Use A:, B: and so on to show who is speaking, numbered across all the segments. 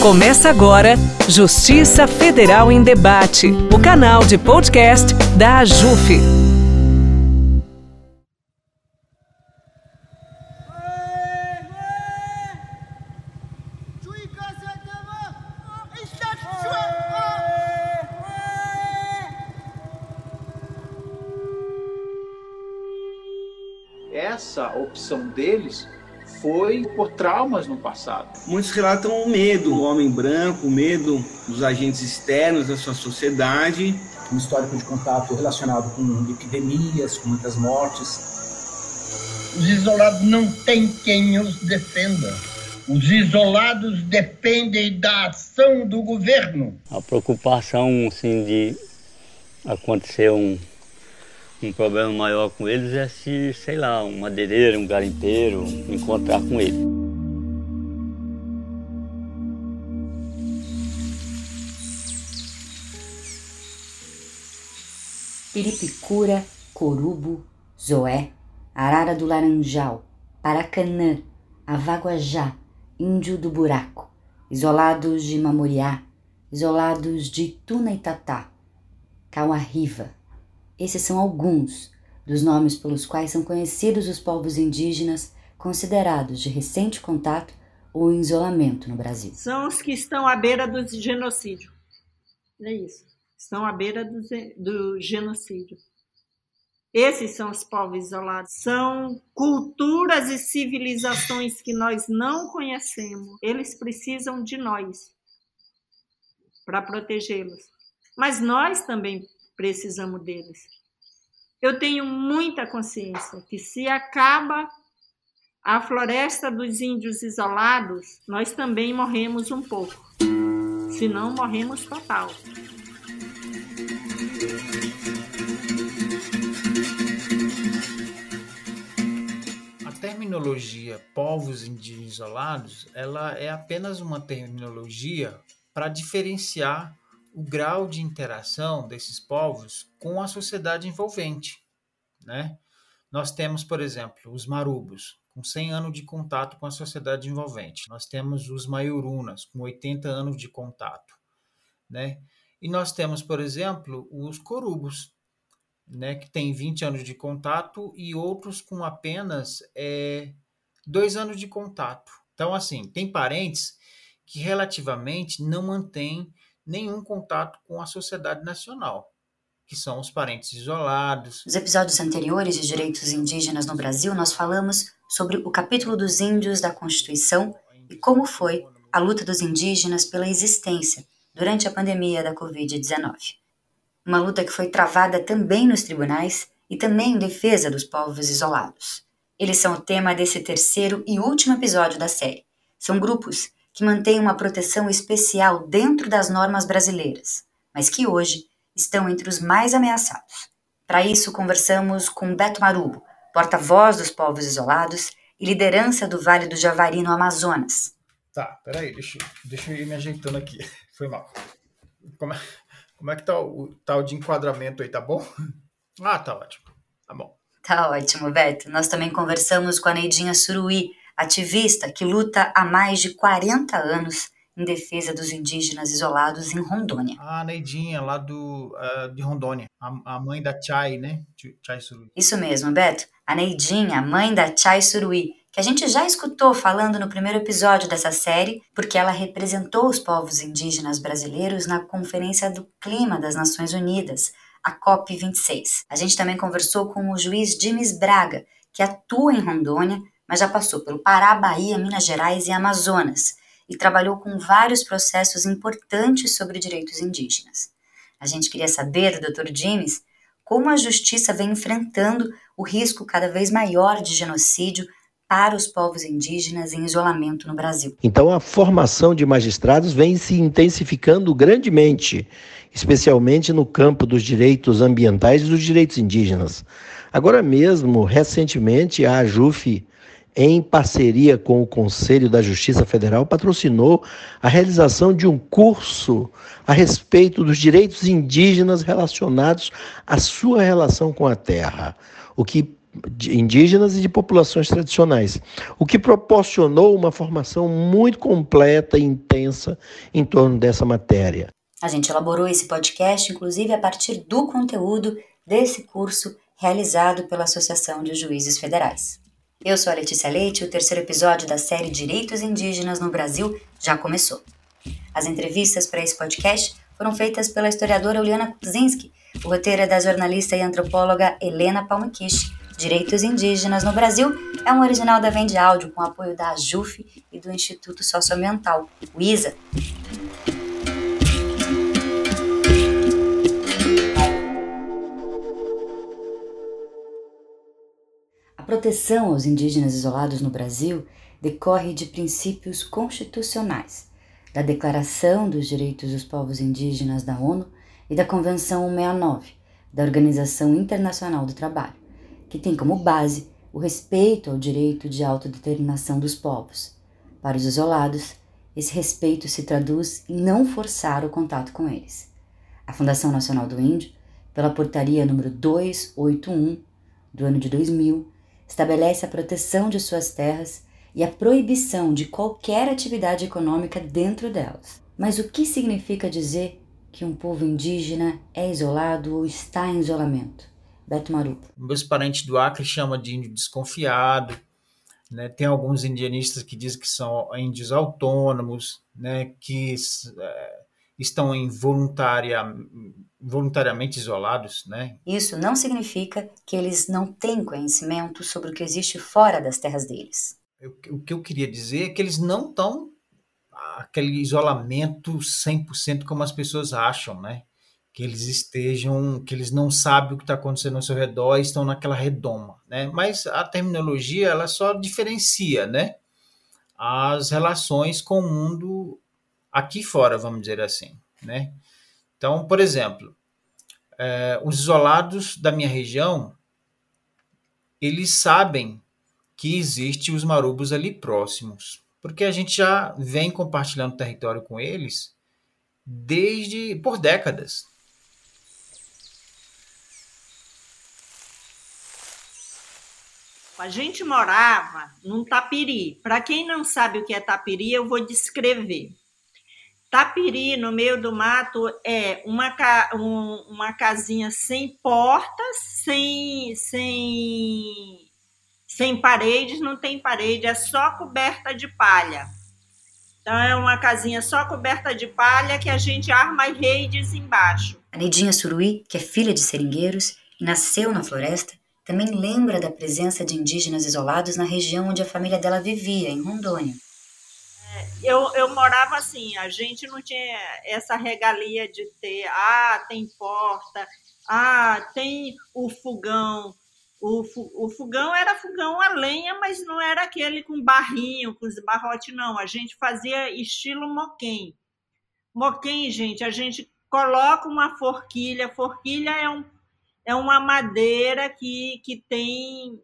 A: Começa agora Justiça Federal em Debate, o canal de podcast da AJUF.
B: Essa opção deles foi por traumas no passado.
C: Muitos relatam o medo do homem branco, o medo dos agentes externos da sua sociedade.
D: Um histórico de contato relacionado com epidemias, com muitas mortes.
E: Os isolados não têm quem os defenda. Os isolados dependem da ação do governo.
F: A preocupação assim, de acontecer um, um problema maior com eles é se, sei lá, um madeireiro, um garimpeiro encontrar com ele.
G: Piripicura, Corubo, Zoé, Arara do Laranjal, Paracanã, Avaguajá, Índio do Buraco, isolados de Mamoriá, isolados de Tunaitatá, Cauarriva. Esses são alguns dos nomes pelos quais são conhecidos os povos indígenas considerados de recente contato ou em isolamento no Brasil.
H: São os que estão à beira do genocídio. É isso. Estão à beira do, do genocídio. Esses são os povos isolados. São culturas e civilizações que nós não conhecemos. Eles precisam de nós para protegê-los. Mas nós também precisamos deles. Eu tenho muita consciência que se acaba a floresta dos índios isolados, nós também morremos um pouco. Se não, morremos total.
I: A terminologia povos indígenas isolados, ela é apenas uma terminologia para diferenciar o grau de interação desses povos com a sociedade envolvente, né? Nós temos, por exemplo, os marubos, com 100 anos de contato com a sociedade envolvente. Nós temos os maiurunas, com 80 anos de contato, né? E nós temos, por exemplo, os corubos, né, que tem 20 anos de contato e outros com apenas é, dois anos de contato. Então, assim, tem parentes que relativamente não mantêm nenhum contato com a sociedade nacional, que são os parentes isolados.
G: Nos episódios anteriores de direitos indígenas no Brasil, nós falamos sobre o capítulo dos índios da Constituição e como foi a luta dos indígenas pela existência durante a pandemia da Covid-19. Uma luta que foi travada também nos tribunais e também em defesa dos povos isolados. Eles são o tema desse terceiro e último episódio da série. São grupos que mantêm uma proteção especial dentro das normas brasileiras, mas que hoje estão entre os mais ameaçados. Para isso, conversamos com Beto Marubo, porta-voz dos povos isolados e liderança do Vale do Javari no Amazonas.
I: Tá, peraí, deixa, deixa eu ir me ajeitando aqui. Foi mal. Como é, como é que tá o tal de enquadramento aí, tá bom? Ah, tá ótimo. Tá bom.
G: Tá ótimo, Beto. Nós também conversamos com a Neidinha Suruí, ativista que luta há mais de 40 anos em defesa dos indígenas isolados em Rondônia.
I: Ah, Neidinha, lá do, uh, de Rondônia. A, a, mãe da Chay, né? Chay Suruí.
G: Isso mesmo, Beto. A Neidinha, mãe da Chay Suruí, que a gente já escutou falando no primeiro episódio dessa série, porque ela representou os povos indígenas brasileiros na Conferência do Clima das Nações Unidas, a COP26. A gente também conversou com o juiz Dimes Braga, que atua em Rondônia, mas já passou pelo Pará, Bahia, Minas Gerais e Amazonas, e trabalhou com vários processos importantes sobre direitos indígenas. A gente queria saber do Dr. Dimes como a justiça vem enfrentando o risco cada vez maior de genocídio para os povos indígenas em isolamento no Brasil.
J: Então, a formação de magistrados vem se intensificando grandemente, especialmente no campo dos direitos ambientais e dos direitos indígenas. Agora mesmo, recentemente, a AJUF, em parceria com o Conselho da Justiça Federal, patrocinou a realização de um curso a respeito dos direitos indígenas relacionados à sua relação com a terra, o que indígenas e de populações tradicionais, o que proporcionou uma formação muito completa e intensa em torno dessa matéria.
G: A gente elaborou esse podcast, inclusive, a partir do conteúdo desse curso realizado pela Associação de Juízes Federais. Eu sou a Letícia Leite e o terceiro episódio da série Direitos Indígenas no Brasil já começou. As entrevistas para esse podcast foram feitas pela historiadora Uliana Kuzinski, o roteiro é da jornalista e antropóloga Helena Palmaquish. Direitos Indígenas no Brasil é um original da Vende Áudio com apoio da AJUF e do Instituto Socioambiental, o ISA. Proteção aos indígenas isolados no Brasil decorre de princípios constitucionais, da Declaração dos Direitos dos Povos Indígenas da ONU e da Convenção 169 da Organização Internacional do Trabalho, que tem como base o respeito ao direito de autodeterminação dos povos. Para os isolados, esse respeito se traduz em não forçar o contato com eles. A Fundação Nacional do Índio, pela portaria número 281 do ano de 2000, estabelece a proteção de suas terras e a proibição de qualquer atividade econômica dentro delas. Mas o que significa dizer que um povo indígena é isolado ou está em isolamento? Beto Marupa.
I: Meus parentes do Acre chamam de índio desconfiado. Né? Tem alguns indianistas que dizem que são índios autônomos, né? que é, estão involuntária, voluntariamente isolados. Né?
G: Isso não significa que eles não têm conhecimento sobre o que existe fora das terras deles.
I: O que eu queria dizer é que eles não estão aquele isolamento 100% como as pessoas acham, né? Que eles estejam, que eles não sabem o que está acontecendo ao seu redor e estão naquela redoma, né? Mas a terminologia, ela só diferencia, né? As relações com o mundo aqui fora, vamos dizer assim, né? Então, por exemplo, é, os isolados da minha região, eles sabem que existe os marubos ali próximos, porque a gente já vem compartilhando território com eles desde por décadas.
H: A gente morava num tapiri. Para quem não sabe o que é tapiri, eu vou descrever. Tapiri, no meio do mato, é uma, um, uma casinha sem portas, sem, sem sem paredes, não tem parede, é só coberta de palha. Então é uma casinha só coberta de palha que a gente arma redes embaixo.
G: A Neidinha Suruí, que é filha de seringueiros e nasceu na floresta, também lembra da presença de indígenas isolados na região onde a família dela vivia, em Rondônia.
H: Eu, eu morava assim, a gente não tinha essa regalia de ter, ah, tem porta, ah, tem o fogão, o, o fogão era fogão a lenha, mas não era aquele com barrinho, com os barrotes, não. A gente fazia estilo moquém. Moquém, gente, a gente coloca uma forquilha. Forquilha é, um, é uma madeira que, que tem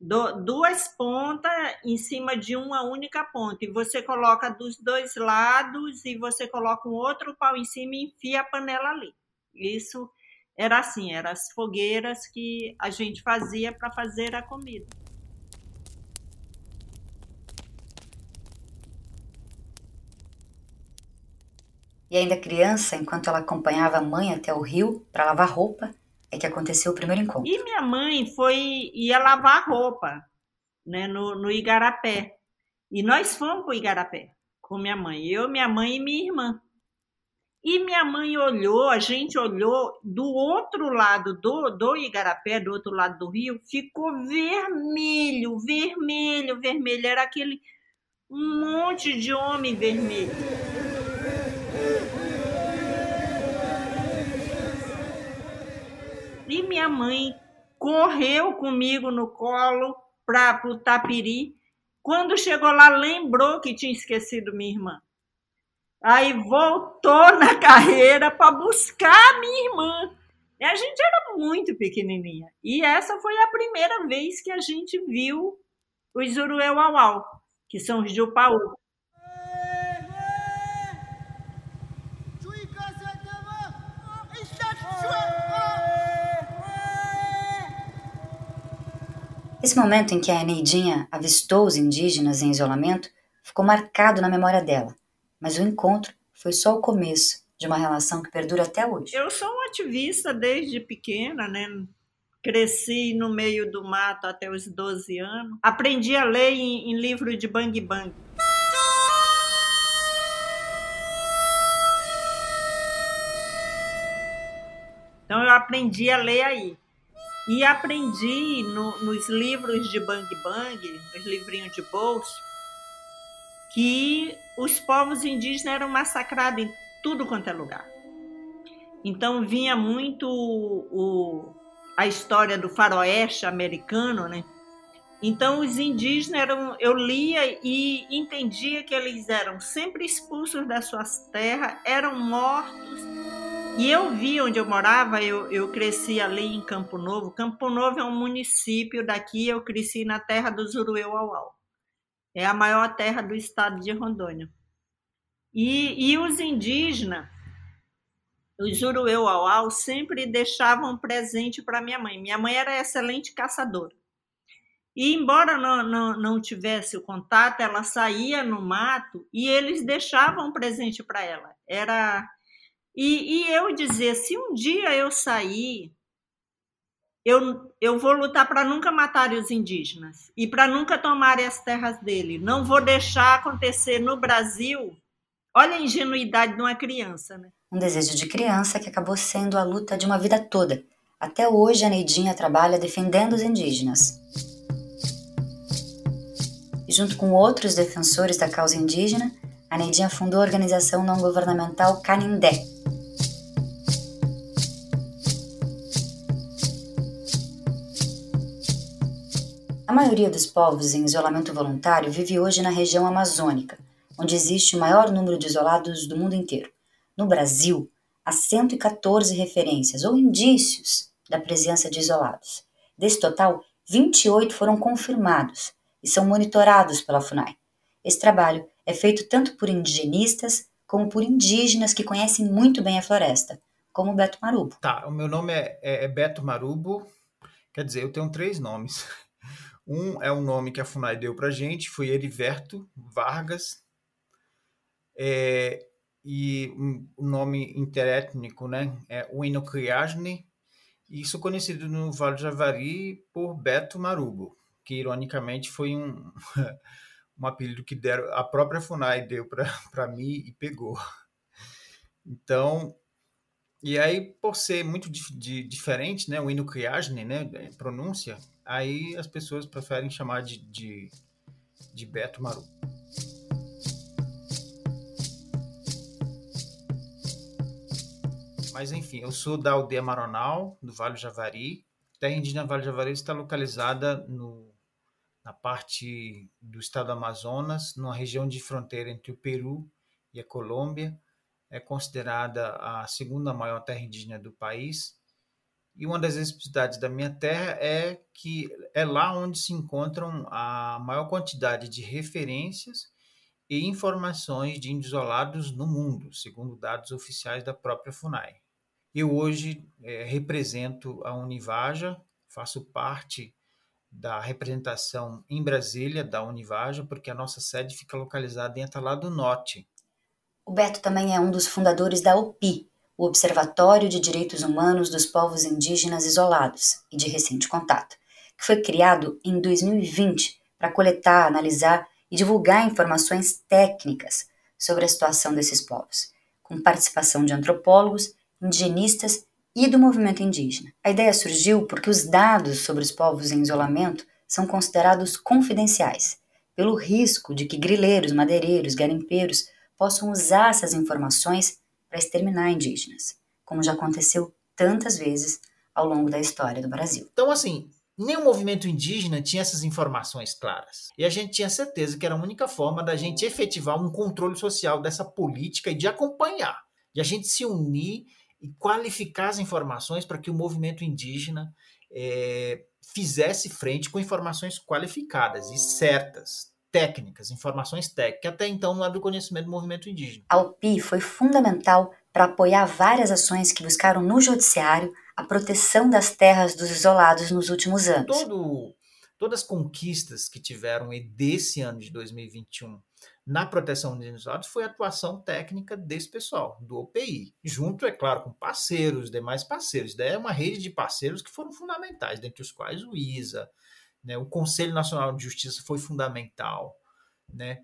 H: do, duas pontas em cima de uma única ponta. E você coloca dos dois lados e você coloca um outro pau em cima e enfia a panela ali. Isso era assim, eram as fogueiras que a gente fazia para fazer a comida.
G: E ainda criança, enquanto ela acompanhava a mãe até o rio para lavar roupa, é que aconteceu o primeiro encontro.
H: E minha mãe foi ia lavar roupa, né, no, no Igarapé. E nós fomos para o Igarapé com minha mãe, eu, minha mãe e minha irmã. E minha mãe olhou, a gente olhou do outro lado do, do Igarapé, do outro lado do rio, ficou vermelho, vermelho, vermelho. Era aquele um monte de homem vermelho. E minha mãe correu comigo no colo para o Tapiri. Quando chegou lá, lembrou que tinha esquecido minha irmã. Aí voltou na carreira para buscar minha irmã. E a gente era muito pequenininha. E essa foi a primeira vez que a gente viu os Urueuauau, que são os Jupaú.
G: Esse momento em que a Neidinha avistou os indígenas em isolamento ficou marcado na memória dela, mas o encontro foi só o começo de uma relação que perdura até hoje.
H: Eu sou uma ativista desde pequena, né? Cresci no meio do mato até os 12 anos. Aprendi a ler em, em livro de bang bang. Então eu aprendi a ler aí. E aprendi no, nos livros de Bang Bang, nos livrinhos de bolso, que os povos indígenas eram massacrados em tudo quanto é lugar. Então vinha muito o, a história do faroeste americano, né? Então os indígenas eram, eu lia e entendia que eles eram sempre expulsos das suas terras, eram mortos. E eu vi onde eu morava, eu, eu cresci ali em Campo Novo. Campo Novo é um município daqui, eu cresci na terra do Zurueu-Auau. É a maior terra do estado de Rondônia. E, e os indígenas, os Urueu-Auau, sempre deixavam presente para minha mãe. Minha mãe era excelente caçadora. E embora não, não, não tivesse o contato, ela saía no mato e eles deixavam presente para ela. Era e, e, eu dizia, se um dia eu sair, eu, eu vou lutar para nunca matar os indígenas e para nunca tomarem as terras dele. Não vou deixar acontecer no Brasil Olha a ingenuidade de uma criança, né?
G: Um desejo de criança que acabou sendo a luta de uma vida toda. Até hoje a Neidinha trabalha defendendo os indígenas. E junto com outros defensores da causa indígena, a Neidinha fundou a organização não governamental Canindé. A maioria dos povos em isolamento voluntário vive hoje na região amazônica, onde existe o maior número de isolados do mundo inteiro. No Brasil, há 114 referências ou indícios da presença de isolados. Desse total, 28 foram confirmados e são monitorados pela FUNAI. Esse trabalho é feito tanto por indigenistas como por indígenas que conhecem muito bem a floresta, como Beto Marubo.
I: Tá, o meu nome é, é, é Beto Marubo, quer dizer, eu tenho três nomes. Um é o nome que a FUNAI deu para gente, foi Heriberto Vargas é, e o nome interétnico né, é Uinocriasne, isso conhecido no Vale do Javari por Beto Marubo, que ironicamente foi um, um apelido que deram, a própria FUNAI deu para mim e pegou. Então, e aí, por ser muito de, diferente, né, o Inucriasne, né, pronúncia, aí as pessoas preferem chamar de, de, de Beto Marubo. Mas enfim, eu sou da aldeia Maronal, do Vale do Javari. A terra indígena Vale do Javari está localizada no, na parte do estado do Amazonas, numa região de fronteira entre o Peru e a Colômbia. É considerada a segunda maior terra indígena do país. E uma das especificidades da minha terra é que é lá onde se encontram a maior quantidade de referências e informações de índios isolados no mundo, segundo dados oficiais da própria FUNAI. Eu hoje é, represento a Univaja, faço parte da representação em Brasília da Univaja, porque a nossa sede fica localizada em Atalá do Norte.
G: O Beto também é um dos fundadores da OPI, o Observatório de Direitos Humanos dos Povos Indígenas Isolados e de Recente Contato, que foi criado em 2020 para coletar, analisar e divulgar informações técnicas sobre a situação desses povos, com participação de antropólogos indigenistas e do movimento indígena. A ideia surgiu porque os dados sobre os povos em isolamento são considerados confidenciais, pelo risco de que grileiros, madeireiros, garimpeiros possam usar essas informações para exterminar indígenas, como já aconteceu tantas vezes ao longo da história do Brasil.
I: Então, assim, nem o movimento indígena tinha essas informações claras. E a gente tinha certeza que era a única forma da gente efetivar um controle social dessa política e de acompanhar, de a gente se unir e qualificar as informações para que o movimento indígena é, fizesse frente com informações qualificadas e certas, técnicas, informações técnicas, que até então não era do conhecimento do movimento indígena.
G: A UPI foi fundamental para apoiar várias ações que buscaram no judiciário a proteção das terras dos isolados nos últimos anos.
I: Todo todas as conquistas que tiveram desse ano de 2021 na proteção dos isolados foi a atuação técnica desse pessoal, do OPI, junto, é claro, com parceiros, demais parceiros. Daí é uma rede de parceiros que foram fundamentais, dentre os quais o ISA, né, o Conselho Nacional de Justiça foi fundamental, né,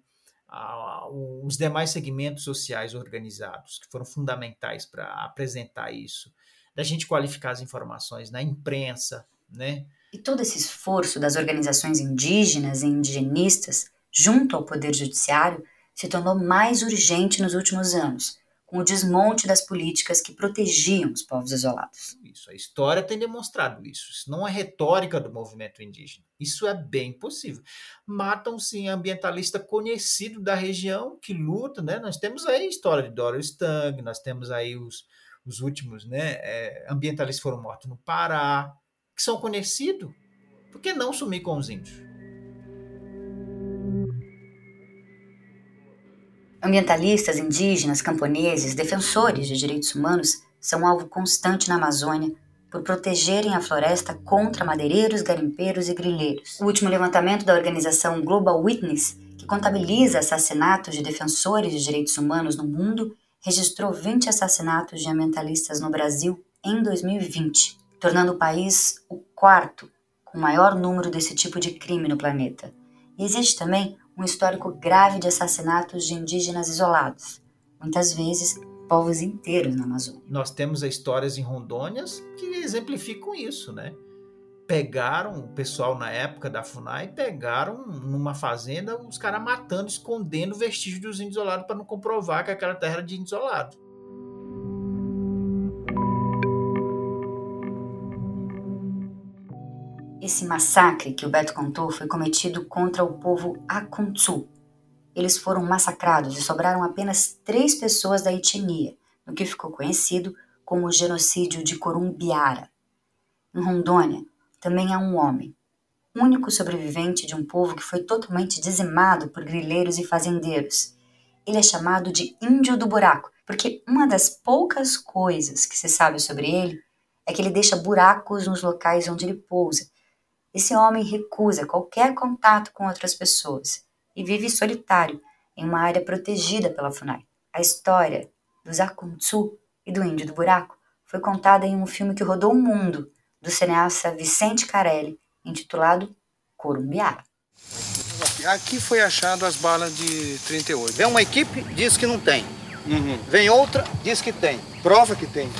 I: os demais segmentos sociais organizados, que foram fundamentais para apresentar isso, da gente qualificar as informações na imprensa, né?
G: E todo esse esforço das organizações indígenas e indigenistas junto ao Poder Judiciário se tornou mais urgente nos últimos anos, com o desmonte das políticas que protegiam os povos isolados.
I: Isso, a história tem demonstrado isso. Isso não é retórica do movimento indígena. Isso é bem possível. Matam-se ambientalista conhecido da região que luta, né? Nós temos aí a história de Dora Stang, nós temos aí os, os últimos, né? É, ambientalistas foram mortos no Pará, que são conhecidos. Por que não sumir com os índios?
G: Ambientalistas, indígenas, camponeses, defensores de direitos humanos são alvo constante na Amazônia por protegerem a floresta contra madeireiros, garimpeiros e grileiros. O último levantamento da organização Global Witness, que contabiliza assassinatos de defensores de direitos humanos no mundo, registrou 20 assassinatos de ambientalistas no Brasil em 2020, tornando o país o quarto com maior número desse tipo de crime no planeta. E existe também um histórico grave de assassinatos de indígenas isolados, muitas vezes povos inteiros na Amazônia.
I: Nós temos histórias em Rondônias que exemplificam isso, né? Pegaram o pessoal na época da FUNAI, pegaram numa fazenda os caras matando, escondendo vestígios dos índios isolados para não comprovar que aquela terra era de índio isolado.
G: Esse massacre que o Beto contou foi cometido contra o povo Akuntsu. Eles foram massacrados e sobraram apenas três pessoas da etnia, no que ficou conhecido como o genocídio de Corumbiara. Em Rondônia, também há um homem, único sobrevivente de um povo que foi totalmente dizimado por grileiros e fazendeiros. Ele é chamado de Índio do Buraco, porque uma das poucas coisas que se sabe sobre ele é que ele deixa buracos nos locais onde ele pousa esse homem recusa qualquer contato com outras pessoas e vive solitário em uma área protegida pela FUNAI. A história do Zakuntsu e do Índio do Buraco foi contada em um filme que rodou o mundo, do cineasta Vicente Carelli, intitulado Corumbiara.
K: Aqui foi achado as balas de 38.
L: Vem uma equipe, diz que não tem. Uhum. Vem outra, diz que tem. Prova que tem.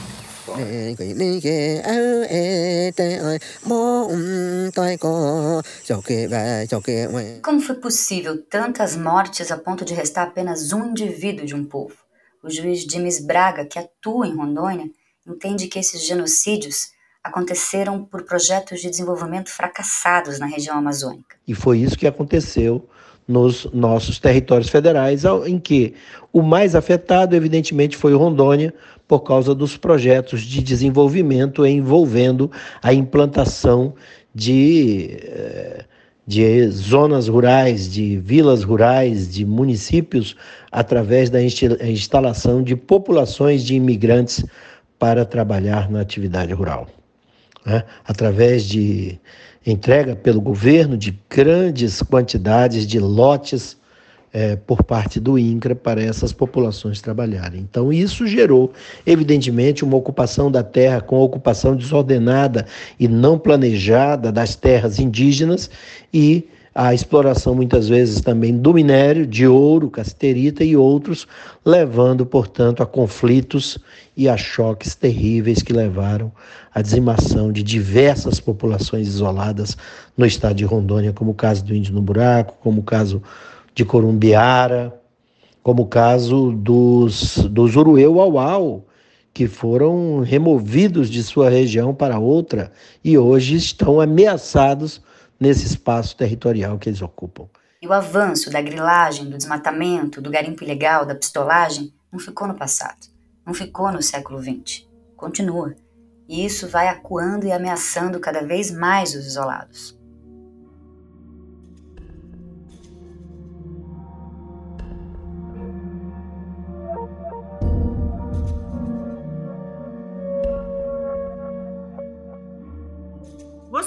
G: Como foi possível tantas mortes a ponto de restar apenas um indivíduo de um povo? O juiz James Braga, que atua em Rondônia, entende que esses genocídios aconteceram por projetos de desenvolvimento fracassados na região amazônica.
J: E foi isso que aconteceu nos nossos territórios federais, em que o mais afetado, evidentemente, foi Rondônia, por causa dos projetos de desenvolvimento envolvendo a implantação de, eh, de zonas rurais, de vilas rurais, de municípios, através da instalação de populações de imigrantes para trabalhar na atividade rural. Né? Através de entrega pelo governo de grandes quantidades de lotes é, por parte do INCRA para essas populações trabalharem. Então, isso gerou, evidentemente, uma ocupação da terra com ocupação desordenada e não planejada das terras indígenas e a exploração muitas vezes também do minério, de ouro, casterita e outros, levando, portanto, a conflitos e a choques terríveis que levaram à dizimação de diversas populações isoladas no estado de Rondônia, como o caso do Índio no Buraco, como o caso de Corumbiara, como o caso dos, dos Urueu-Auau, que foram removidos de sua região para outra e hoje estão ameaçados nesse espaço territorial que eles ocupam.
G: E o avanço da grilagem, do desmatamento, do garimpo ilegal, da pistolagem, não ficou no passado, não ficou no século XX. Continua. E isso vai acuando e ameaçando cada vez mais os isolados.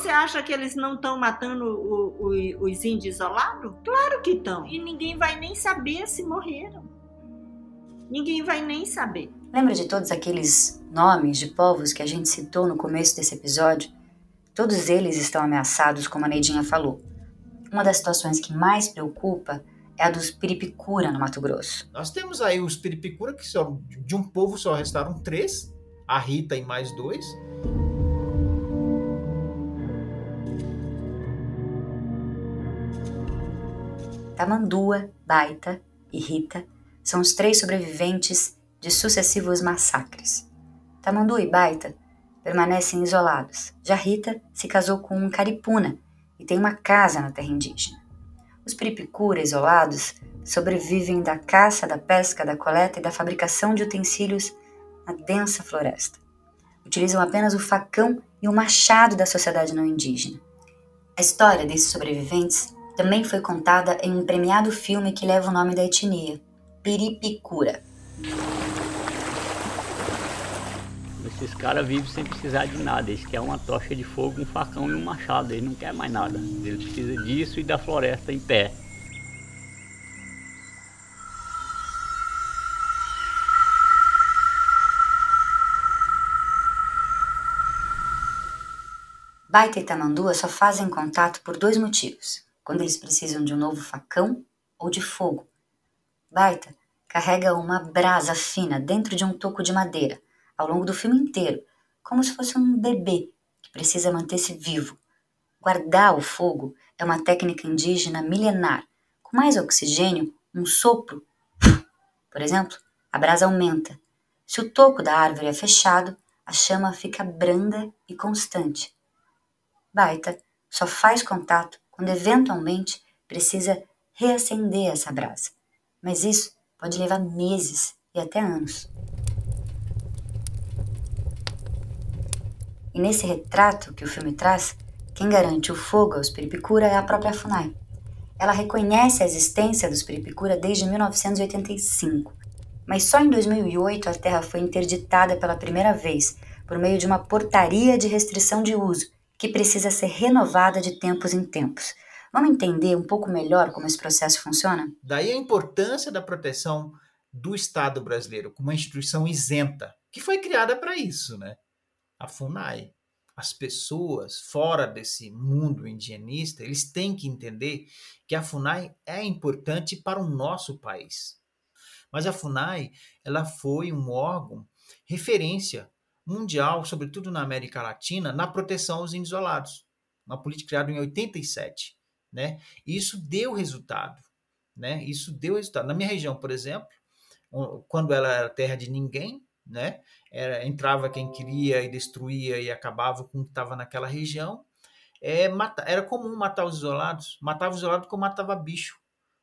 H: Você acha que eles não estão matando o, o, os índios isolados? Claro que estão. E ninguém vai nem saber se morreram. Ninguém vai nem saber.
G: Lembra de todos aqueles nomes de povos que a gente citou no começo desse episódio? Todos eles estão ameaçados, como a Neidinha falou. Uma das situações que mais preocupa é a dos Piripicura, no Mato Grosso.
I: Nós temos aí os Piripicura, que só, de um povo só restaram três, a Rita e mais dois.
G: Tamandua, Baita e Rita são os três sobreviventes de sucessivos massacres. Tamandu e Baita permanecem isolados. Já Rita se casou com um caripuna e tem uma casa na terra indígena. Os piripicura isolados sobrevivem da caça, da pesca, da coleta e da fabricação de utensílios na densa floresta. Utilizam apenas o facão e o machado da sociedade não indígena. A história desses sobreviventes também foi contada em um premiado filme que leva o nome da etnia, Piripicura.
F: Esses caras vivem sem precisar de nada. Eles querem uma tocha de fogo, um facão e um machado. Eles não querem mais nada. Eles precisam disso e da floresta em pé.
G: Baita e Tamandua só fazem contato por dois motivos quando eles precisam de um novo facão ou de fogo. Baita carrega uma brasa fina dentro de um toco de madeira ao longo do filme inteiro, como se fosse um bebê que precisa manter-se vivo. Guardar o fogo é uma técnica indígena milenar. Com mais oxigênio, um sopro, por exemplo, a brasa aumenta. Se o toco da árvore é fechado, a chama fica branda e constante. Baita só faz contato quando eventualmente precisa reacender essa brasa. Mas isso pode levar meses e até anos. E nesse retrato que o filme traz, quem garante o fogo aos Piripicura é a própria FUNAI. Ela reconhece a existência dos Piripicura desde 1985, mas só em 2008 a terra foi interditada pela primeira vez por meio de uma portaria de restrição de uso que precisa ser renovada de tempos em tempos. Vamos entender um pouco melhor como esse processo funciona?
I: Daí a importância da proteção do Estado brasileiro como uma instituição isenta, que foi criada para isso, né? A FUNAI. As pessoas fora desse mundo indigenista, eles têm que entender que a FUNAI é importante para o nosso país. Mas a FUNAI, ela foi um órgão referência mundial, sobretudo na América Latina, na proteção aos isolados. Uma política criada em 87. Né? E isso deu resultado. Né? Isso deu resultado. Na minha região, por exemplo, quando ela era terra de ninguém, né? Era, entrava quem queria e destruía e acabava com o que estava naquela região. É, mata, era comum matar os isolados, matava os isolados como matava bicho.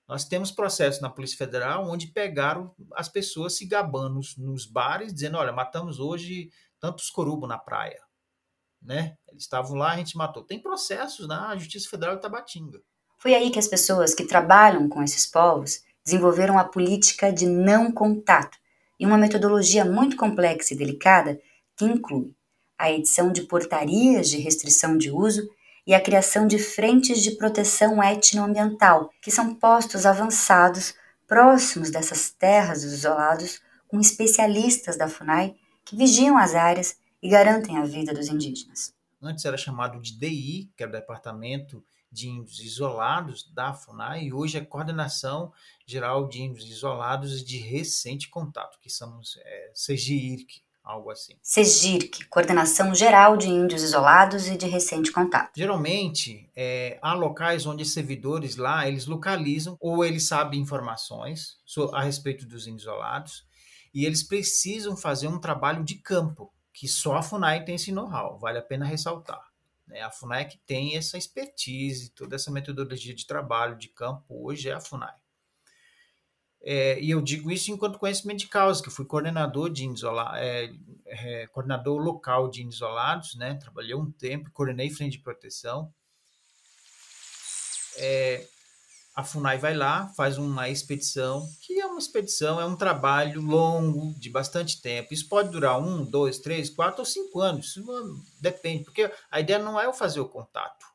I: Nós temos processos na Polícia Federal onde pegaram as pessoas se gabando nos, nos bares, dizendo: olha, matamos hoje tantos corubo na praia. Né? Eles estavam lá, a gente matou. Tem processos na Justiça Federal de Tabatinga.
G: Foi aí que as pessoas que trabalham com esses povos desenvolveram a política de não contato e uma metodologia muito complexa e delicada que inclui a edição de portarias de restrição de uso e a criação de frentes de proteção etnoambiental, que são postos avançados próximos dessas terras dos isolados com especialistas da FUNAI que vigiam as áreas e garantem a vida dos indígenas.
I: Antes era chamado de DI, que era o Departamento de Índios Isolados da FUNAI, e hoje é Coordenação Geral de Índios Isolados e de Recente Contato, que somos é, CGIRC, algo assim.
G: CEGIRC, Coordenação Geral de Índios Isolados e de Recente Contato.
I: Geralmente, é, há locais onde servidores lá, eles localizam ou eles sabem informações a respeito dos índios isolados, e eles precisam fazer um trabalho de campo, que só a FUNAI tem esse know-how, vale a pena ressaltar. Né? A FUNAI é que tem essa expertise, toda essa metodologia de trabalho de campo, hoje é a FUNAI. É, e eu digo isso enquanto conhecimento de causa, que fui coordenador de isola, é, é, coordenador local de isolados, né? Trabalhei um tempo, coordenei frente de proteção. A FUNAI vai lá, faz uma expedição, que é uma expedição, é um trabalho longo, de bastante tempo. Isso pode durar um, dois, três, quatro ou cinco anos, depende, porque a ideia não é eu fazer o contato,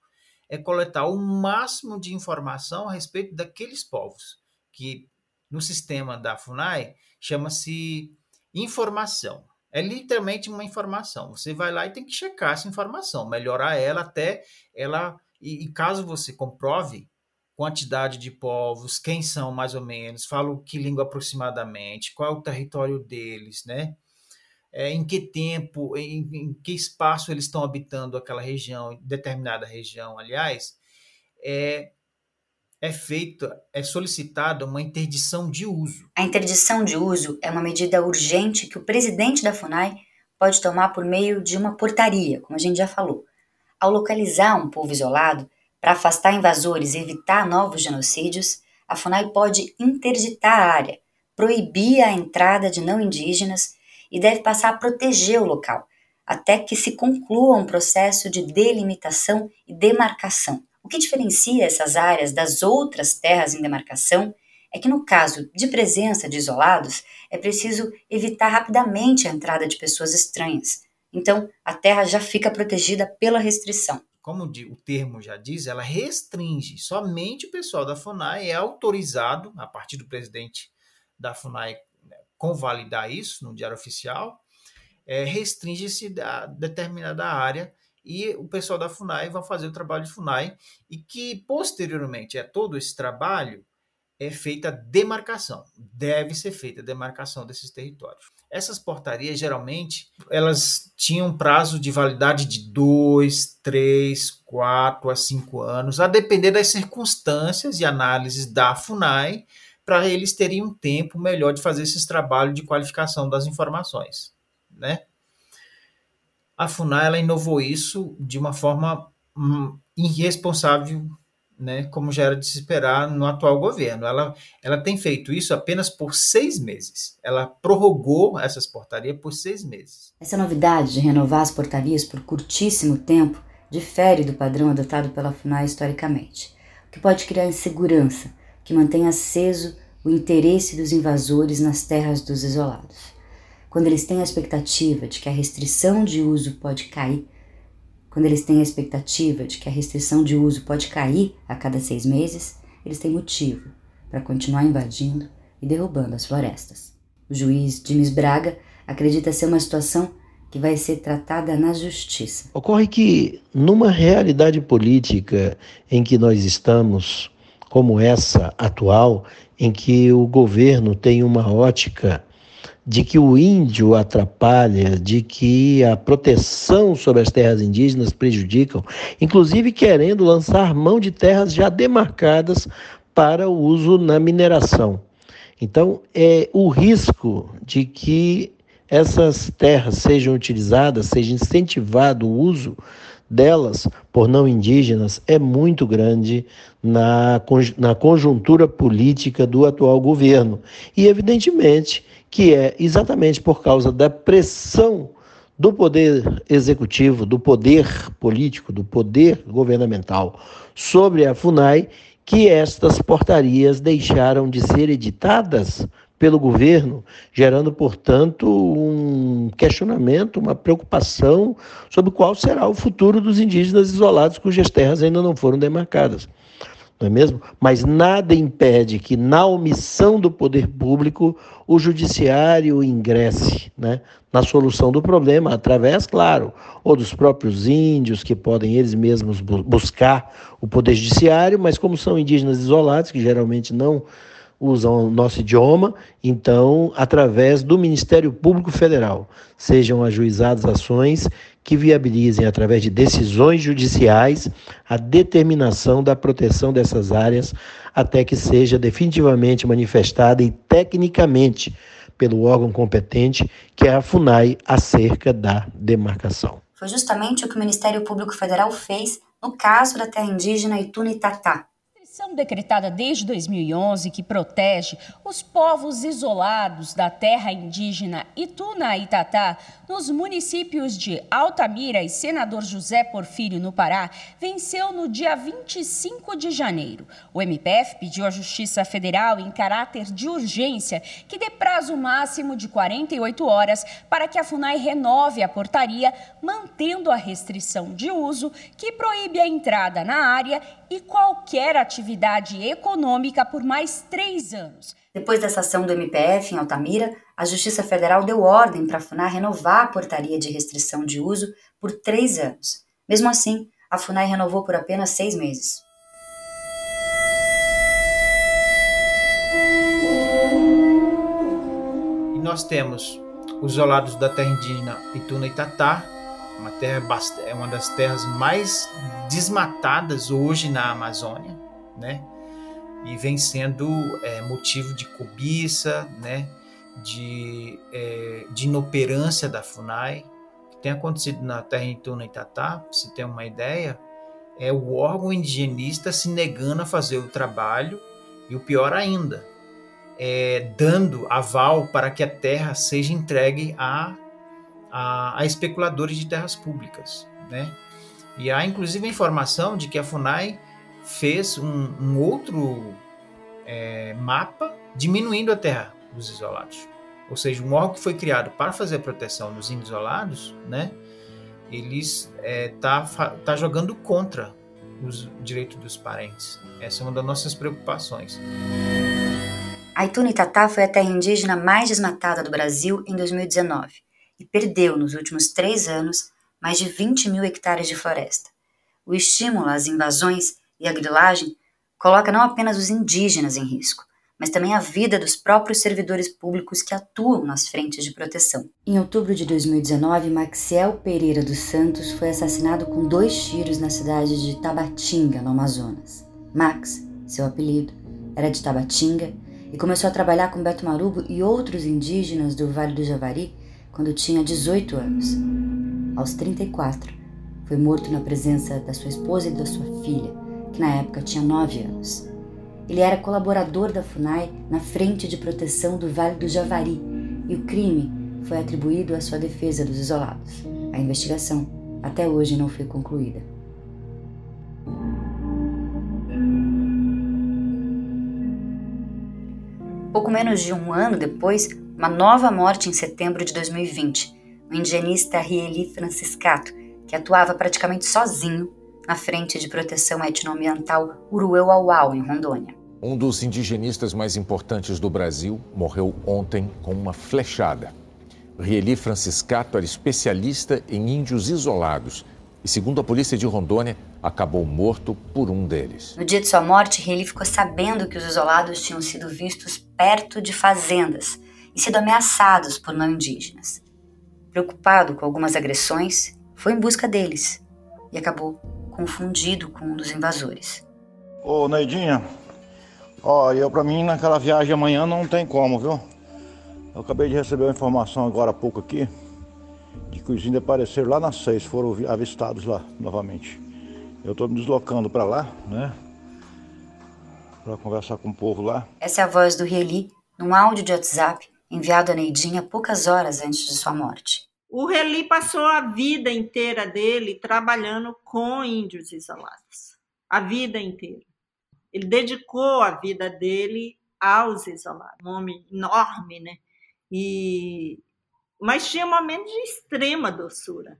I: é coletar o máximo de informação a respeito daqueles povos, que no sistema da FUNAI chama-se informação. É literalmente uma informação. Você vai lá e tem que checar essa informação, melhorar ela até ela. E, e caso você comprove quantidade de povos, quem são mais ou menos, falam que língua aproximadamente, qual é o território deles, né? É, em que tempo, em, em, que espaço eles estão habitando aquela região, determinada região, aliás, é, é feita, é solicitada uma interdição de uso.
G: A interdição de uso é uma medida urgente que o presidente da FUNAI pode tomar por meio de uma portaria, como a gente já falou. Ao localizar um povo isolado, para afastar invasores e evitar novos genocídios, a FUNAI pode interditar a área, proibir a entrada de não indígenas e deve passar a proteger o local, até que se conclua um processo de delimitação e demarcação. O que diferencia essas áreas das outras terras em demarcação é que, no caso de presença de isolados, é preciso evitar rapidamente a entrada de pessoas estranhas. Então, a terra já fica protegida pela restrição
I: como o termo já diz, ela restringe. Somente o pessoal da FUNAI é autorizado, a partir do presidente da FUNAI né, convalidar isso no Diário Oficial, é, restringe-se a determinada área e o pessoal da FUNAI vai fazer o trabalho de FUNAI e que, posteriormente, é todo esse trabalho é feita a demarcação, deve ser feita a demarcação desses territórios. Essas portarias, geralmente, elas tinham prazo de validade de dois, três, quatro a cinco anos, a depender das circunstâncias e análises da FUNAI, para eles terem um tempo melhor de fazer esses trabalhos de qualificação das informações, né? A FUNAI ela inovou isso de uma forma hum, irresponsável né, como já era de se esperar no atual governo. Ela, ela tem feito isso apenas por seis meses. Ela prorrogou essas portarias por seis meses.
G: Essa novidade de renovar as portarias por curtíssimo tempo difere do padrão adotado pela FUNAI historicamente, o que pode criar insegurança que mantém aceso o interesse dos invasores nas terras dos isolados. Quando eles têm a expectativa de que a restrição de uso pode cair, quando eles têm a expectativa de que a restrição de uso pode cair a cada seis meses, eles têm motivo para continuar invadindo e derrubando as florestas. O juiz Dimes Braga acredita ser uma situação que vai ser tratada na justiça.
J: Ocorre que, numa realidade política em que nós estamos, como essa atual, em que o governo tem uma ótica de que o índio atrapalha, de que a proteção sobre as terras indígenas prejudicam, inclusive querendo lançar mão de terras já demarcadas para o uso na mineração. Então, é o risco de que essas terras sejam utilizadas, seja incentivado o uso delas por não indígenas é muito grande na, na conjuntura política do atual governo. E, evidentemente, que é exatamente por causa da pressão do poder executivo, do poder político, do poder governamental sobre a FUNAI, que estas portarias deixaram de ser editadas pelo governo, gerando, portanto, um questionamento, uma preocupação sobre qual será o futuro dos indígenas isolados cujas terras ainda não foram demarcadas não é mesmo? Mas nada impede que, na omissão do poder público, o judiciário ingresse né, na solução do problema, através, claro, ou dos próprios índios, que podem eles mesmos buscar o poder judiciário, mas como são indígenas isolados, que geralmente não usam o nosso idioma, então, através do Ministério Público Federal, sejam ajuizadas ações que viabilizem, através de decisões judiciais, a determinação da proteção dessas áreas até que seja definitivamente manifestada e tecnicamente pelo órgão competente, que é a FUNAI, acerca da demarcação.
G: Foi justamente o que o Ministério Público Federal fez no caso da terra indígena Itunitatá,
M: Constituição decretada desde 2011 que protege os povos isolados da terra indígena Ituna e Itatá nos municípios de Altamira e Senador José Porfírio, no Pará, venceu no dia 25 de janeiro. O MPF pediu à Justiça Federal, em caráter de urgência, que dê prazo máximo de 48 horas para que a FUNAI renove a portaria, mantendo a restrição de uso que proíbe a entrada na área e qualquer atividade econômica por mais três anos.
G: Depois dessa ação do MPF em Altamira, a Justiça Federal deu ordem para a FUNAI renovar a portaria de restrição de uso por três anos. Mesmo assim, a FUNAI renovou por apenas seis meses.
I: E nós temos os isolados da terra indígena Ituna e Tatá, uma terra é uma das terras mais desmatadas hoje na Amazônia, né? E vem sendo é, motivo de cobiça, né? De, é, de inoperância da FUNAI. Que tem acontecido na terra Ituna e Tatá, se ter uma ideia, é o órgão indigenista se negando a fazer o trabalho e o pior ainda, é, dando aval para que a terra seja entregue a a, a especuladores de terras públicas, né? E há inclusive a informação de que a Funai fez um, um outro é, mapa diminuindo a terra dos isolados. Ou seja, um órgão que foi criado para fazer a proteção dos isolados, né? Eles é, tá, tá jogando contra os direitos dos parentes. Essa é uma das nossas preocupações.
G: A Itunitatá foi a terra indígena mais desmatada do Brasil em 2019 e perdeu, nos últimos três anos, mais de 20 mil hectares de floresta. O estímulo às invasões e à grilagem coloca não apenas os indígenas em risco, mas também a vida dos próprios servidores públicos que atuam nas frentes de proteção. Em outubro de 2019, Maxiel Pereira dos Santos foi assassinado com dois tiros na cidade de Tabatinga, no Amazonas. Max, seu apelido, era de Tabatinga e começou a trabalhar com Beto Marubo e outros indígenas do Vale do Javari quando tinha 18 anos. Aos 34, foi morto na presença da sua esposa e da sua filha, que na época tinha 9 anos. Ele era colaborador da FUNAI na Frente de Proteção do Vale do Javari e o crime foi atribuído à sua defesa dos isolados. A investigação até hoje não foi concluída. Pouco menos de um ano depois, uma nova morte em setembro de 2020. O indigenista Rieli Franciscato, que atuava praticamente sozinho na frente de proteção etnoambiental Urueu-Auau, em Rondônia.
N: Um dos indigenistas mais importantes do Brasil morreu ontem com uma flechada. Rieli Franciscato era especialista em índios isolados e, segundo a polícia de Rondônia, acabou morto por um deles.
G: No dia de sua morte, Rieli ficou sabendo que os isolados tinham sido vistos perto de fazendas e sido ameaçados por não indígenas. Preocupado com algumas agressões, foi em busca deles e acabou confundido com um dos invasores.
O: Ô Neidinha, ó, eu para mim naquela viagem amanhã não tem como, viu? Eu acabei de receber uma informação agora há pouco aqui de que os índios apareceram lá na 6, foram avistados lá novamente. Eu estou me deslocando para lá, né? Para conversar com o povo lá.
G: Essa é a voz do Rieli num áudio de WhatsApp enviado a Neidinha poucas horas antes de sua morte.
H: O Reli passou a vida inteira dele trabalhando com índios isolados. A vida inteira. Ele dedicou a vida dele aos isolados. Um homem enorme, né? E... Mas tinha momentos de extrema doçura.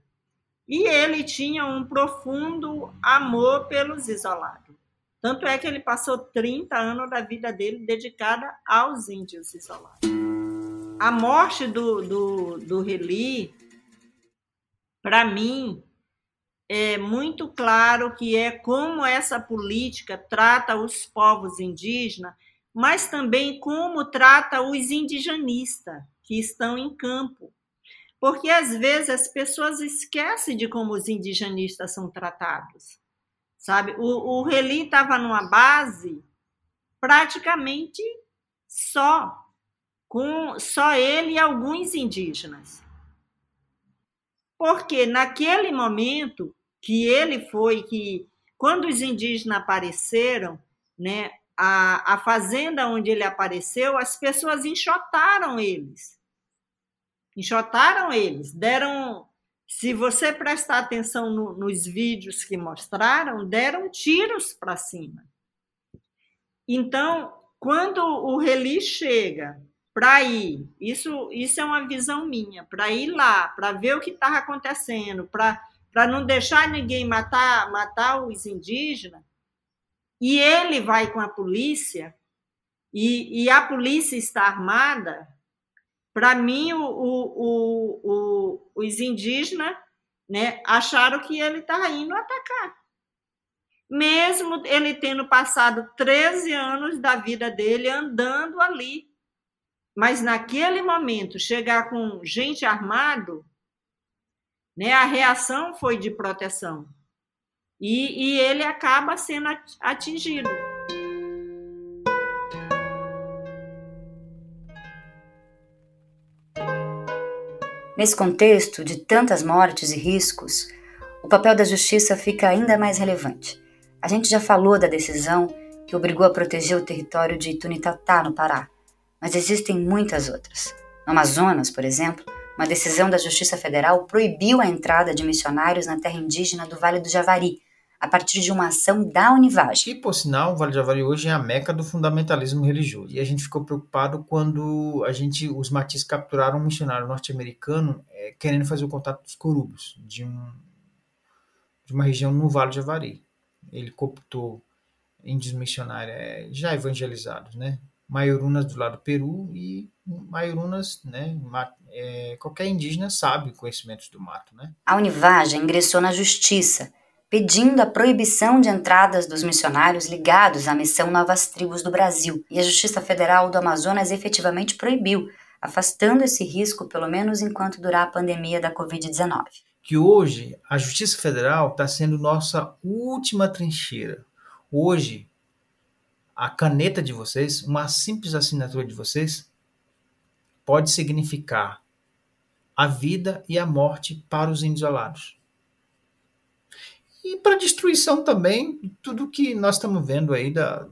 H: E ele tinha um profundo amor pelos isolados. Tanto é que ele passou 30 anos da vida dele dedicada aos índios isolados a morte do, do, do Reli, para mim, é muito claro que é como essa política trata os povos indígenas, mas também como trata os indigenistas que estão em campo. Porque às vezes as pessoas esquecem de como os indigenistas são tratados. Sabe? O, o Reli estava numa base praticamente só com só ele e alguns indígenas. Porque naquele momento que ele foi, que quando os indígenas apareceram, né, a, a fazenda onde ele apareceu, as pessoas enxotaram eles. Enxotaram eles, deram. Se você prestar atenção no, nos vídeos que mostraram, deram tiros para cima. Então, quando o Reli chega para ir, isso, isso é uma visão minha, para ir lá, para ver o que estava acontecendo, para não deixar ninguém matar, matar os indígenas, e ele vai com a polícia, e, e a polícia está armada, para mim, o, o, o, os indígenas né, acharam que ele estava indo atacar. Mesmo ele tendo passado 13 anos da vida dele andando ali. Mas naquele momento, chegar com gente armado, né, a reação foi de proteção. E, e ele acaba sendo atingido.
G: Nesse contexto de tantas mortes e riscos, o papel da justiça fica ainda mais relevante. A gente já falou da decisão que obrigou a proteger o território de Itunitatá, no Pará, mas existem muitas outras. No Amazonas, por exemplo, uma decisão da Justiça Federal proibiu a entrada de missionários na terra indígena do Vale do Javari, a partir de uma ação da Univage.
I: E, por sinal, o Vale do Javari hoje é a meca do fundamentalismo religioso. E a gente ficou preocupado quando a gente, os matis capturaram um missionário norte-americano é, querendo fazer o contato dos corubos de, um, de uma região no Vale do Javari. Ele cooptou índios missionários é, já evangelizados, né? Maiorunas do lado do Peru e Maiorunas, né? É, qualquer indígena sabe conhecimentos do mato, né?
G: A Univage ingressou na justiça pedindo a proibição de entradas dos missionários ligados à missão Novas Tribos do Brasil, e a Justiça Federal do Amazonas efetivamente proibiu, afastando esse risco pelo menos enquanto durar a pandemia da Covid-19.
I: Que hoje a Justiça Federal está sendo nossa última trincheira. Hoje, a caneta de vocês, uma simples assinatura de vocês, pode significar a vida e a morte para os isolados e para destruição também tudo que nós estamos vendo aí da,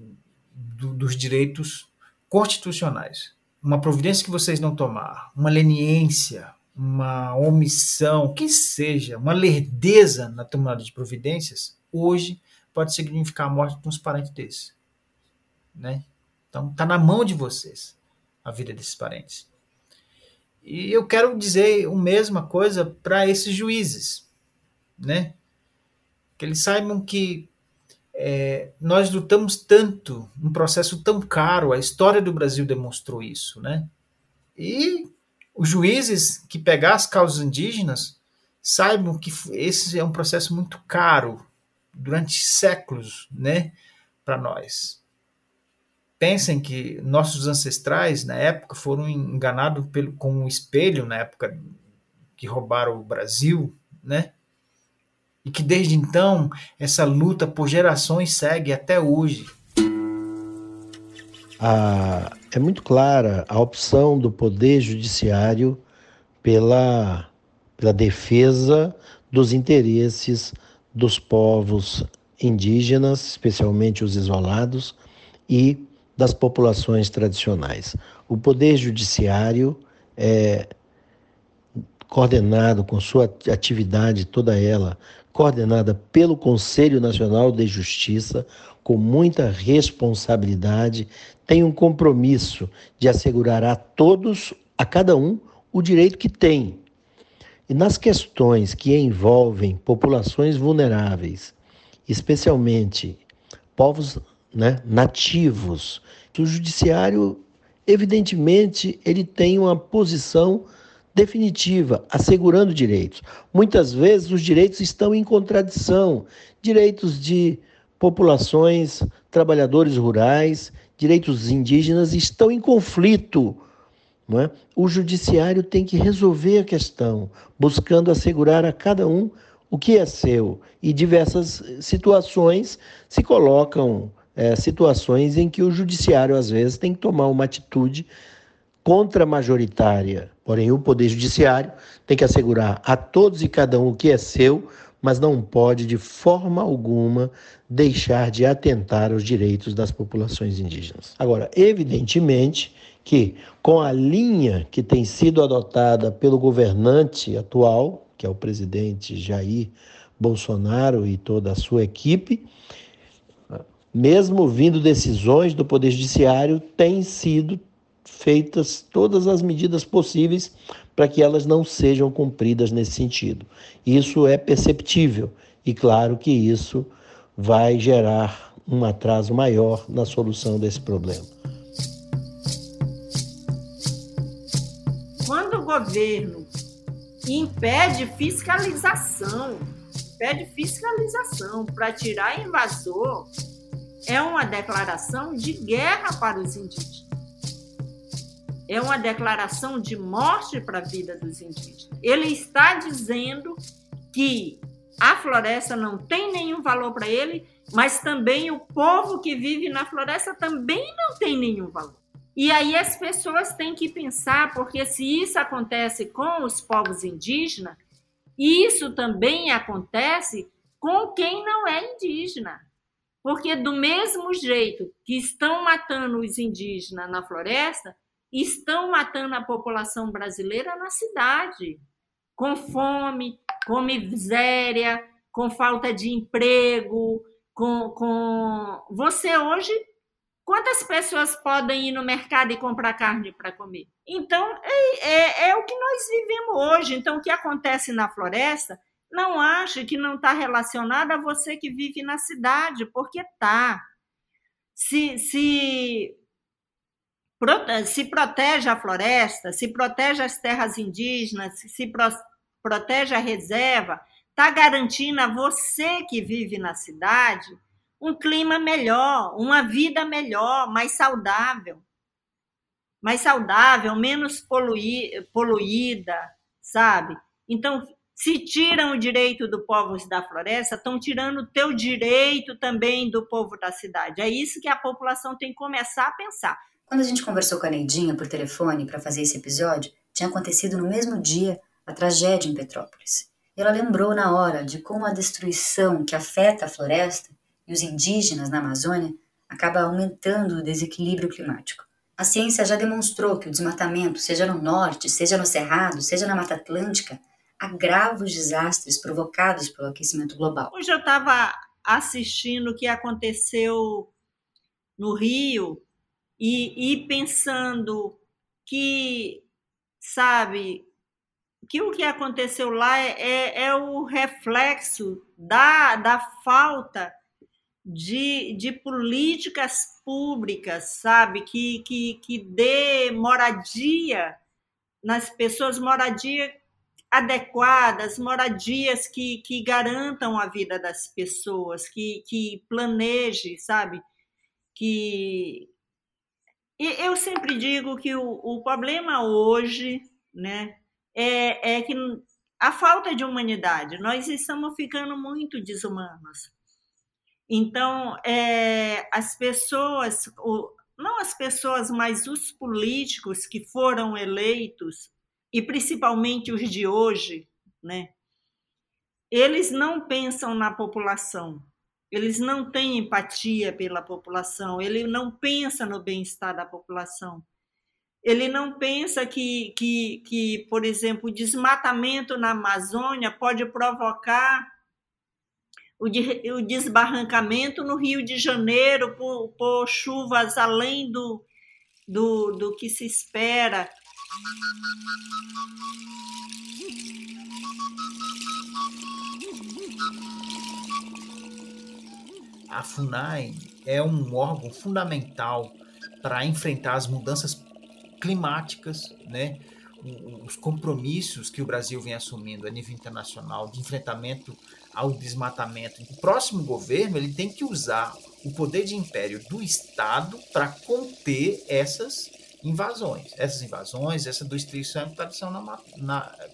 I: do, dos direitos constitucionais. Uma providência que vocês não tomar, uma leniência, uma omissão, que seja, uma lerdeza na tomada de providências, hoje pode significar a morte de uns parentes desses. Né? Então, está na mão de vocês a vida desses parentes. E eu quero dizer a mesma coisa para esses juízes, né? que eles saibam que é, nós lutamos tanto, um processo tão caro, a história do Brasil demonstrou isso, né? E os juízes que pegar as causas indígenas saibam que esse é um processo muito caro durante séculos, né, para nós. Pensem que nossos ancestrais na época foram enganados pelo, com um espelho na época que roubaram o Brasil, né? e que desde então essa luta por gerações segue até hoje.
J: Ah, é muito clara a opção do Poder Judiciário pela, pela defesa dos interesses dos povos indígenas, especialmente os isolados, e das populações tradicionais. O Poder Judiciário é coordenado com sua atividade toda ela coordenada pelo Conselho Nacional de Justiça, com muita responsabilidade, tem um compromisso de assegurar a todos, a cada um, o direito que tem. E nas questões que envolvem populações vulneráveis, especialmente povos né, nativos, o judiciário, evidentemente, ele tem uma posição definitiva, assegurando direitos. Muitas vezes os direitos estão em contradição. Direitos de populações, trabalhadores rurais, direitos indígenas estão em conflito. É? O judiciário tem que resolver a questão, buscando assegurar a cada um o que é seu. E diversas situações se colocam é, situações em que o judiciário, às vezes, tem que tomar uma atitude contra-majoritária. Porém, o Poder Judiciário tem que assegurar a todos e cada um o que é seu, mas não pode de forma alguma deixar de atentar aos direitos das populações indígenas. Agora, evidentemente que com a linha que tem sido adotada pelo governante atual, que é o presidente Jair Bolsonaro e toda a sua equipe, mesmo vindo decisões do Poder Judiciário, têm sido feitas todas as medidas possíveis para que elas não sejam cumpridas nesse sentido. Isso é perceptível e claro que isso vai gerar um atraso maior na solução desse problema.
H: Quando o governo impede fiscalização, pede fiscalização para tirar invasor, é uma declaração de guerra para os indígenas é uma declaração de morte para a vida dos indígenas. Ele está dizendo que a floresta não tem nenhum valor para ele, mas também o povo que vive na floresta também não tem nenhum valor. E aí as pessoas têm que pensar, porque se isso acontece com os povos indígenas, isso também acontece com quem não é indígena. Porque do mesmo jeito que estão matando os indígenas na floresta, estão matando a população brasileira na cidade, com fome, com miséria, com falta de emprego, com, com... você hoje Quantas pessoas podem ir no mercado e comprar carne para comer? Então, é, é, é, o que nós vivemos hoje. Então, o que acontece na floresta, não ache que não está relacionado a você que vive na cidade, porque está. Se, se se protege a floresta, se protege as terras indígenas, se protege a reserva, está garantindo a você que vive na cidade um clima melhor, uma vida melhor, mais saudável. Mais saudável, menos poluída, sabe? Então, se tiram o direito do povo da floresta, estão tirando o teu direito também do povo da cidade. É isso que a população tem que começar a pensar.
G: Quando a gente conversou com a Neidinha por telefone para fazer esse episódio, tinha acontecido no mesmo dia a tragédia em Petrópolis. E ela lembrou na hora de como a destruição que afeta a floresta e os indígenas na Amazônia acaba aumentando o desequilíbrio climático. A ciência já demonstrou que o desmatamento, seja no norte, seja no Cerrado, seja na Mata Atlântica, agrava os desastres provocados pelo aquecimento global.
H: Hoje eu estava assistindo o que aconteceu no Rio e, e pensando que, sabe, que o que aconteceu lá é, é, é o reflexo da, da falta de, de políticas públicas, sabe, que, que, que dê moradia nas pessoas, moradia adequadas, moradias que, que garantam a vida das pessoas, que, que planeje, sabe, que, eu sempre digo que o, o problema hoje né, é, é que a falta de humanidade, nós estamos ficando muito desumanos. Então, é, as pessoas, o, não as pessoas, mas os políticos que foram eleitos, e principalmente os de hoje, né, eles não pensam na população, eles não têm empatia pela população, ele não pensa no bem-estar da população. Ele não pensa que, que, que, por exemplo, o desmatamento na Amazônia pode provocar o, de, o desbarrancamento no Rio de Janeiro por, por chuvas além do, do, do que se espera.
I: A FUNAI é um órgão fundamental para enfrentar as mudanças climáticas, né? os compromissos que o Brasil vem assumindo a nível internacional de enfrentamento ao desmatamento. O próximo governo ele tem que usar o poder de império do Estado para conter essas invasões, essas invasões, essa destruição está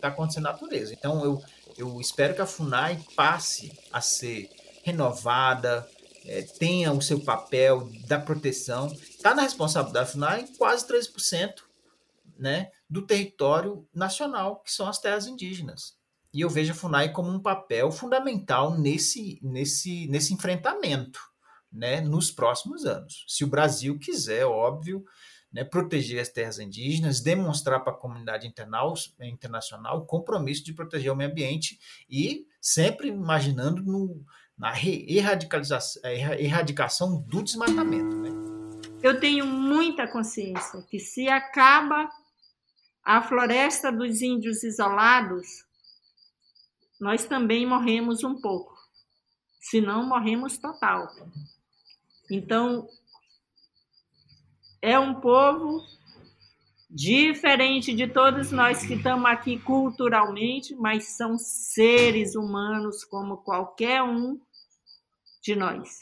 I: tá acontecendo na natureza. Então eu, eu espero que a FUNAI passe a ser renovada, é, tenha o seu papel da proteção. Está na responsabilidade da FUNAI quase 13% né, do território nacional, que são as terras indígenas. E eu vejo a FUNAI como um papel fundamental nesse, nesse, nesse enfrentamento né, nos próximos anos. Se o Brasil quiser, óbvio, né, proteger as terras indígenas, demonstrar para a comunidade internacional o compromisso de proteger o meio ambiente e sempre imaginando no, na erradicação, erradicação do desmatamento. Né?
H: Eu tenho muita consciência que se acaba a floresta dos índios isolados, nós também morremos um pouco. Se não, morremos total. Então, é um povo diferente de todos nós que estamos aqui culturalmente, mas são seres humanos como qualquer um de nós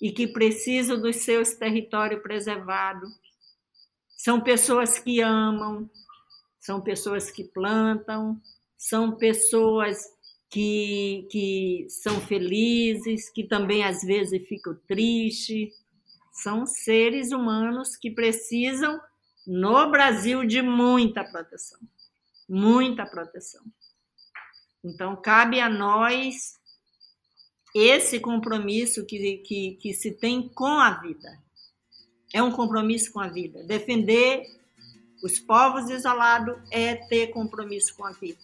H: e que precisam dos seus territórios preservados. São pessoas que amam, são pessoas que plantam, são pessoas que, que são felizes, que também às vezes ficam tristes. São seres humanos que precisam, no Brasil, de muita proteção. Muita proteção. Então, cabe a nós esse compromisso que, que, que se tem com a vida. É um compromisso com a vida. Defender os povos isolados é ter compromisso com a vida.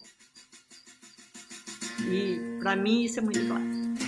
H: E para mim isso é muito claro.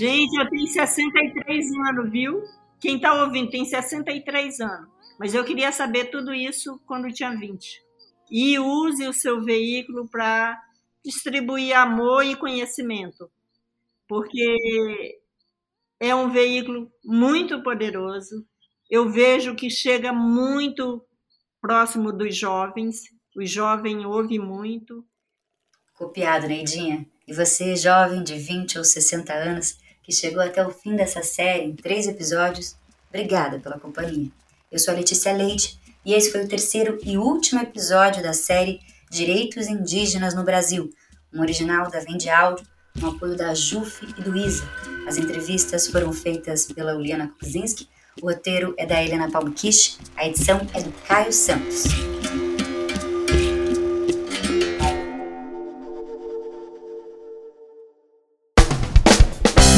H: Gente, eu tenho 63 anos, viu? Quem está ouvindo tem 63 anos. Mas eu queria saber tudo isso quando tinha 20. E use o seu veículo para distribuir amor e conhecimento. Porque é um veículo muito poderoso. Eu vejo que chega muito próximo dos jovens. O jovem ouve muito.
G: Copiado, Neidinha. E você, jovem de 20 ou 60 anos, que chegou até o fim dessa série em três episódios, obrigada pela companhia. Eu sou a Letícia Leite e esse foi o terceiro e último episódio da série Direitos Indígenas no Brasil, um original da Vende Áudio, com apoio da JUF e do ISA. As entrevistas foram feitas pela Uliana Kuzinski, o roteiro é da Helena Palmkish, a edição é do Caio Santos.